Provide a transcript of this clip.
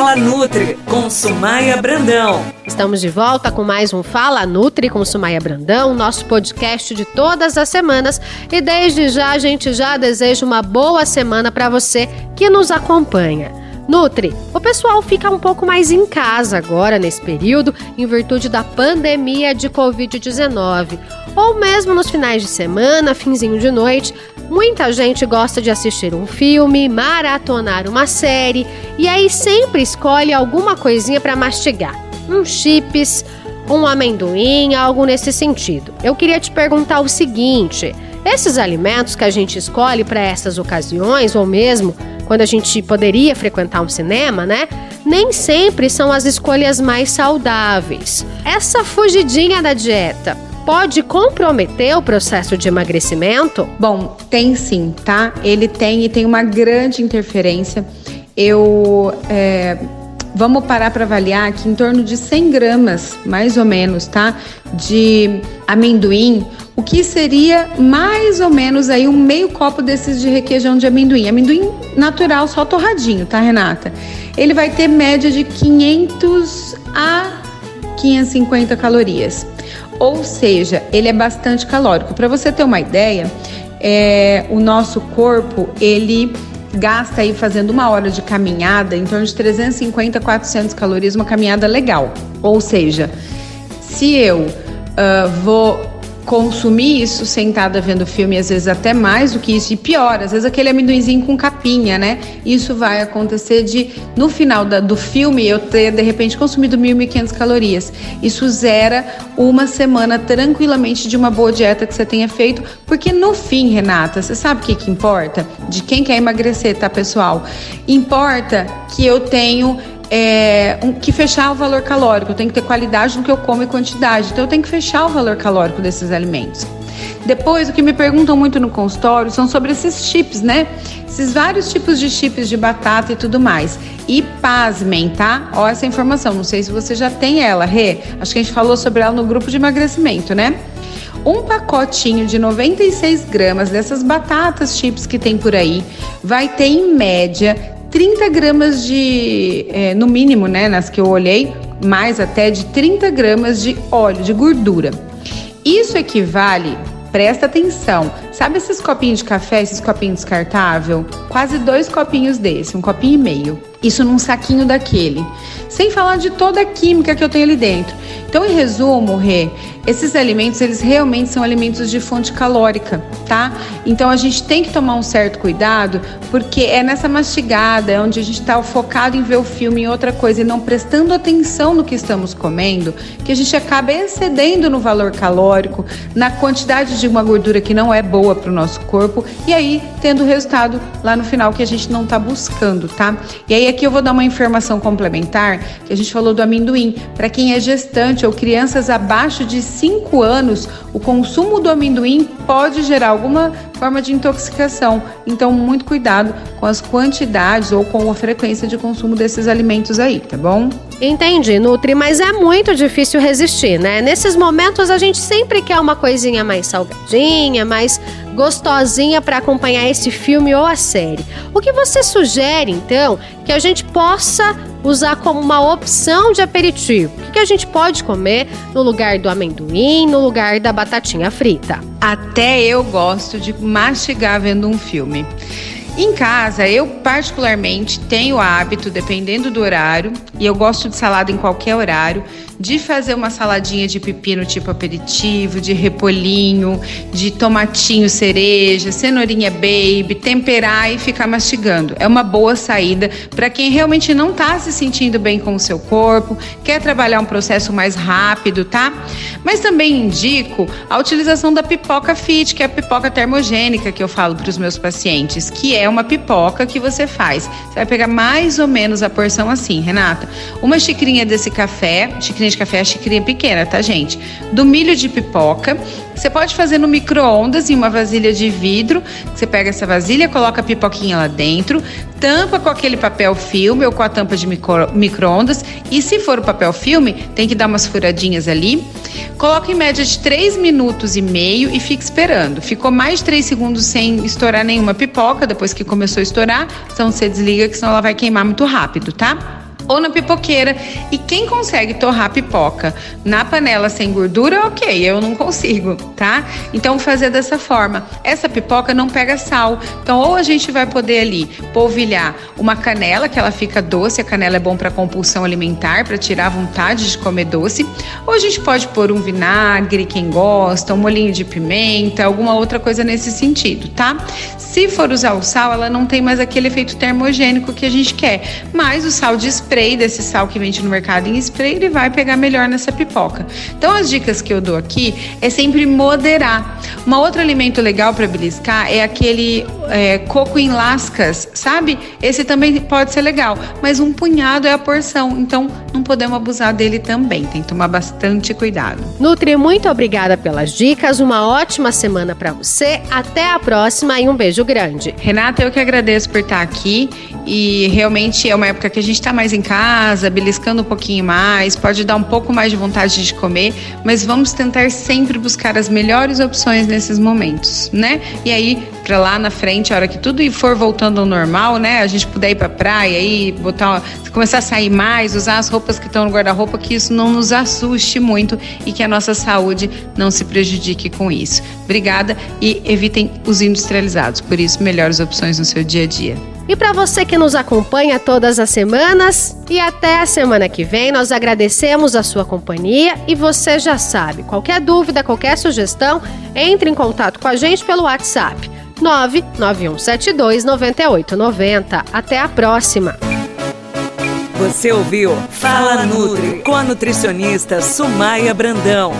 Fala Nutri com Sumaia Brandão. Estamos de volta com mais um Fala Nutri com Sumaia Brandão, nosso podcast de todas as semanas. E desde já a gente já deseja uma boa semana para você que nos acompanha. Nutri, o pessoal fica um pouco mais em casa agora nesse período, em virtude da pandemia de Covid-19. Ou mesmo nos finais de semana, finzinho de noite, muita gente gosta de assistir um filme, maratonar uma série e aí sempre escolhe alguma coisinha para mastigar. Um chips, um amendoim, algo nesse sentido. Eu queria te perguntar o seguinte: esses alimentos que a gente escolhe para essas ocasiões, ou mesmo quando a gente poderia frequentar um cinema, né? Nem sempre são as escolhas mais saudáveis. Essa fugidinha da dieta pode comprometer o processo de emagrecimento? Bom, tem sim, tá? Ele tem e tem uma grande interferência. Eu. É, vamos parar para avaliar que em torno de 100 gramas, mais ou menos, tá? De amendoim o que seria mais ou menos aí um meio copo desses de requeijão de amendoim. Amendoim natural, só torradinho, tá, Renata? Ele vai ter média de 500 a 550 calorias. Ou seja, ele é bastante calórico. Para você ter uma ideia, é, o nosso corpo, ele gasta aí fazendo uma hora de caminhada em torno de 350 a 400 calorias, uma caminhada legal. Ou seja, se eu uh, vou consumir isso sentada vendo filme, às vezes até mais do que isso, e pior, às vezes aquele amendoinzinho com capinha, né? Isso vai acontecer de, no final da, do filme, eu ter de repente consumido 1.500 calorias. Isso zera uma semana tranquilamente de uma boa dieta que você tenha feito, porque no fim, Renata, você sabe o que, que importa? De quem quer emagrecer, tá, pessoal? Importa que eu tenho é, um, que fechar o valor calórico. Eu tenho que ter qualidade no que eu como e quantidade. Então eu tenho que fechar o valor calórico desses alimentos. Depois, o que me perguntam muito no consultório são sobre esses chips, né? Esses vários tipos de chips de batata e tudo mais. E pasmem, tá? Ó, essa informação. Não sei se você já tem ela, Rê. Acho que a gente falou sobre ela no grupo de emagrecimento, né? Um pacotinho de 96 gramas dessas batatas chips que tem por aí vai ter em média 30 gramas de, é, no mínimo, né, nas que eu olhei, mais até de 30 gramas de óleo, de gordura. Isso equivale, presta atenção, sabe esses copinhos de café, esses copinhos descartável? Quase dois copinhos desse, um copinho e meio. Isso num saquinho daquele. Sem falar de toda a química que eu tenho ali dentro. Então, em resumo, Rê, esses alimentos, eles realmente são alimentos de fonte calórica, tá? Então, a gente tem que tomar um certo cuidado, porque é nessa mastigada, onde a gente está focado em ver o filme em outra coisa e não prestando atenção no que estamos comendo, que a gente acaba excedendo no valor calórico, na quantidade de uma gordura que não é boa para o nosso corpo, e aí tendo resultado lá no final que a gente não está buscando, tá? E aí aqui eu vou dar uma informação complementar, que a gente falou do amendoim. Para quem é gestante, ou crianças abaixo de 5 anos, o consumo do amendoim pode gerar alguma forma de intoxicação. Então, muito cuidado com as quantidades ou com a frequência de consumo desses alimentos aí, tá bom? Entendi, Nutri, mas é muito difícil resistir, né? Nesses momentos a gente sempre quer uma coisinha mais salgadinha, mais gostosinha para acompanhar esse filme ou a série. O que você sugere, então, que a gente possa usar como uma opção de aperitivo? O que a gente pode comer no lugar do amendoim, no lugar da batatinha frita? Até eu gosto de mastigar vendo um filme. Em casa, eu particularmente tenho o hábito, dependendo do horário, e eu gosto de salada em qualquer horário, de fazer uma saladinha de pepino tipo aperitivo, de repolhinho, de tomatinho cereja, cenourinha baby, temperar e ficar mastigando. É uma boa saída para quem realmente não está se sentindo bem com o seu corpo, quer trabalhar um processo mais rápido, tá? Mas também indico a utilização da pipoca fit, que é a pipoca termogênica que eu falo para os meus pacientes, que é uma pipoca que você faz. Você vai pegar mais ou menos a porção assim, Renata. Uma xicrinha desse café, xicrinha de café é a xicrinha pequena, tá, gente? Do milho de pipoca. Você pode fazer no micro-ondas em uma vasilha de vidro. Você pega essa vasilha, coloca a pipoquinha lá dentro, tampa com aquele papel filme ou com a tampa de micro-ondas. E se for o papel filme, tem que dar umas furadinhas ali. Coloca em média de 3 minutos e meio e fica esperando. Ficou mais de 3 segundos sem estourar nenhuma pipoca, depois que começou a estourar, então você desliga que senão ela vai queimar muito rápido, tá? Ou na pipoqueira. E quem consegue torrar pipoca na panela sem gordura, ok, eu não consigo, tá? Então fazer dessa forma. Essa pipoca não pega sal. Então ou a gente vai poder ali polvilhar uma canela que ela fica doce, a canela é bom para compulsão alimentar, para tirar a vontade de comer doce, ou a gente pode pôr um vinagre, quem gosta, um molinho de pimenta, alguma outra coisa nesse sentido, tá? Se for usar o sal, ela não tem mais aquele efeito termogênico que a gente quer, mas o sal de spray spray desse sal que vende no mercado em spray, ele vai pegar melhor nessa pipoca. Então, as dicas que eu dou aqui é sempre moderar. Uma outro alimento legal para beliscar é aquele é, coco em lascas, sabe? Esse também pode ser legal, mas um punhado é a porção, então não podemos abusar dele também. Tem que tomar bastante cuidado. Nutri, muito obrigada pelas dicas. Uma ótima semana para você. Até a próxima e um beijo grande. Renata, eu que agradeço por estar aqui e realmente é uma época que a gente está mais em casa, beliscando um pouquinho mais, pode dar um pouco mais de vontade de comer, mas vamos tentar sempre buscar as melhores opções nesses momentos, né? E aí, para lá na frente, a hora que tudo for voltando ao normal, né? A gente puder ir pra praia e botar, começar a sair mais, usar as roupas que estão no guarda-roupa, que isso não nos assuste muito e que a nossa saúde não se prejudique com isso. Obrigada e evitem os industrializados. Por isso, melhores opções no seu dia a dia. E para você que nos acompanha todas as semanas, e até a semana que vem, nós agradecemos a sua companhia e você já sabe, qualquer dúvida, qualquer sugestão, entre em contato com a gente pelo WhatsApp 99172 9890. Até a próxima. Você ouviu Fala Nutri com a nutricionista Sumaia Brandão.